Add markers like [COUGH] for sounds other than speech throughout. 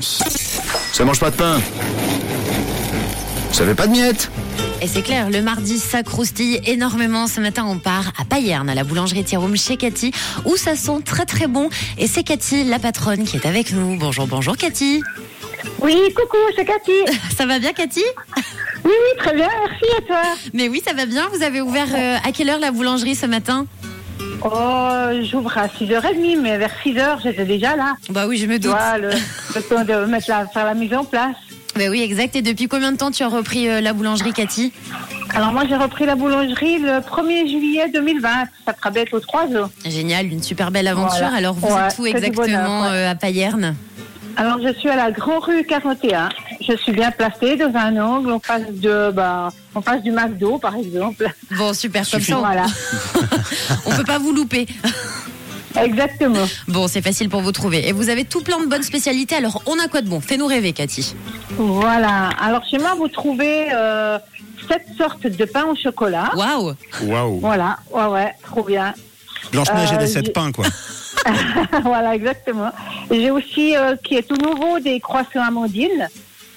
Ça mange pas de pain. Ça fait pas de miettes. Et c'est clair, le mardi, ça croustille énormément. Ce matin, on part à Payerne, à la boulangerie Thieroum chez Cathy, où ça sent très très bon. Et c'est Cathy, la patronne, qui est avec nous. Bonjour, bonjour Cathy. Oui, coucou, c'est Cathy. [LAUGHS] Ça va bien Cathy? Oui, oui, très bien, merci à toi. Mais oui, ça va bien. Vous avez ouvert euh, à quelle heure la boulangerie ce matin? Oh, j'ouvre à 6h30, mais vers 6h, j'étais déjà là. Bah oui, je me doute. vois, le, le temps de mettre la, faire la mise en place. Bah oui, exact. Et depuis combien de temps tu as repris euh, la boulangerie Cathy? Alors moi, j'ai repris la boulangerie le 1er juillet 2020. Ça fera bientôt 3 ans. Génial, une super belle aventure. Voilà. Alors vous Ouais, êtes où exactement bonheur, ouais. euh, à Payerne? Alors, je suis à la Grand Rue 41. Je suis bien placée dans un angle. On passe de, bah, on passe du McDo, par exemple. Bon, super, comme ça, on- Voilà. [LAUGHS] on peut pas vous louper. Exactement. Bon, c'est facile pour vous trouver. Et vous avez tout plein de bonnes spécialités. Alors, on a quoi de bon? Fais-nous rêver, Cathy. Voilà. Alors, chez moi, vous trouvez euh, sept sortes de pain au chocolat. Waouh Waouh. Voilà. Ouais, ouais. Trop bien. Blanche-Neige et Euh, les j'ai- sept pains, quoi. [LAUGHS] voilà, exactement. J'ai aussi, euh, qui est tout nouveau, des croissants amandines,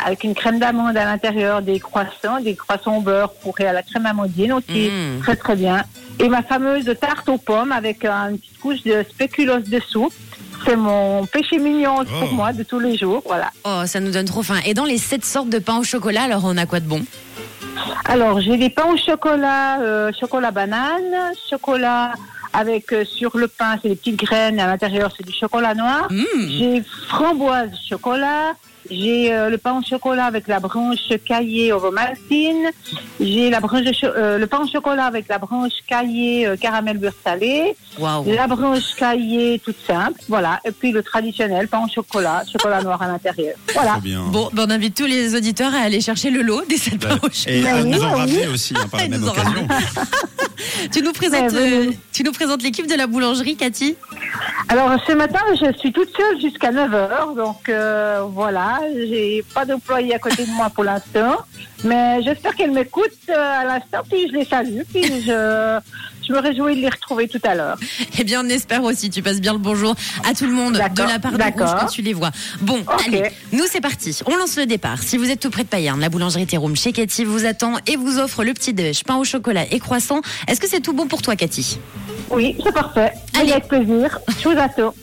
avec une crème d'amande à l'intérieur, des croissants, des croissants au beurre fourrés à la crème amandine aussi, Mm. très très bien. Et ma fameuse tarte aux pommes avec une petite couche de spéculoos dessous. C'est mon péché mignon pour Oh. moi de tous les jours, voilà. Oh, ça nous donne trop faim. Et dans les sept sortes de pain au chocolat, alors on a quoi de bon? Alors, j'ai des pains au chocolat, euh, chocolat banane, chocolat avec euh, sur le pain, c'est des petites graines, à l'intérieur, c'est du chocolat noir. Mm. J'ai framboise chocolat. J'ai euh, le pain au chocolat avec la branche caillée ovomaltine. J'ai la branche de euh, le pain au chocolat avec la branche caillée euh, caramel beurre salé. Waouh La branche caillée toute simple, voilà. Et puis le traditionnel pain au chocolat, chocolat noir à l'intérieur. Voilà. Très bien. Bon, ben, on invite tous les auditeurs à aller chercher le lot des sept pains au chocolat. Et Bah à oui, nous en oui. ramener aussi, hein, par la Ils [LAUGHS] même nous en occasion. [LAUGHS] Tu nous présentes, Ouais, euh, oui. tu nous présentes l'équipe de la boulangerie, Cathy? Alors ce matin, je suis toute seule jusqu'à 9h, donc euh, voilà, j'ai pas d'employé à côté de moi pour l'instant, mais j'espère qu'elle m'écoute euh, à l'instant, puis je les salue, puis je, je me réjouis de les retrouver tout à l'heure. Eh bien, on espère aussi. Tu passes bien le bonjour à tout le monde de la part de. Rouge quand tu les vois. Bon, allez, nous c'est parti. On lance le départ. Si vous êtes tout près de Payerne, la boulangerie Théroum chez Cathy vous attend et vous offre le petit déj, pain au chocolat et croissant. Est-ce que c'est tout bon pour toi, Cathy? Oui, c'est parfait. Allez. Avec plaisir. Je vous attends.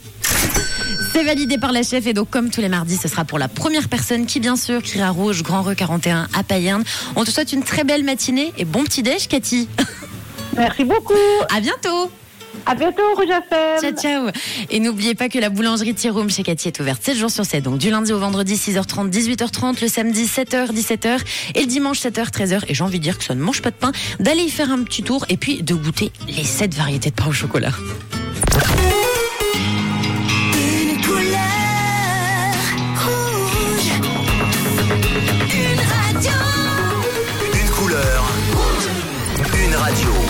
C'est validé par la chef et donc comme tous les mardis, ce sera pour la première personne qui bien sûr criera rouge Grand Rue 41 à Payerne. On te souhaite une très belle matinée et bon petit déj, Cathy. Merci beaucoup. À bientôt. À bientôt, Rouge FM. Ciao, ciao. Et n'oubliez pas que la boulangerie Tiroum chez Cathy est ouverte 7 jours sur 7. Donc du lundi au vendredi 6h30, 18h30, le samedi 7h, 17h et le dimanche 7h, 13h. Et j'ai envie de dire que ça ne mange pas de pain, d'aller y faire un petit tour et puis de goûter les 7 variétés de pain au chocolat. Une couleur rouge. Une radio. Une couleur, une radio.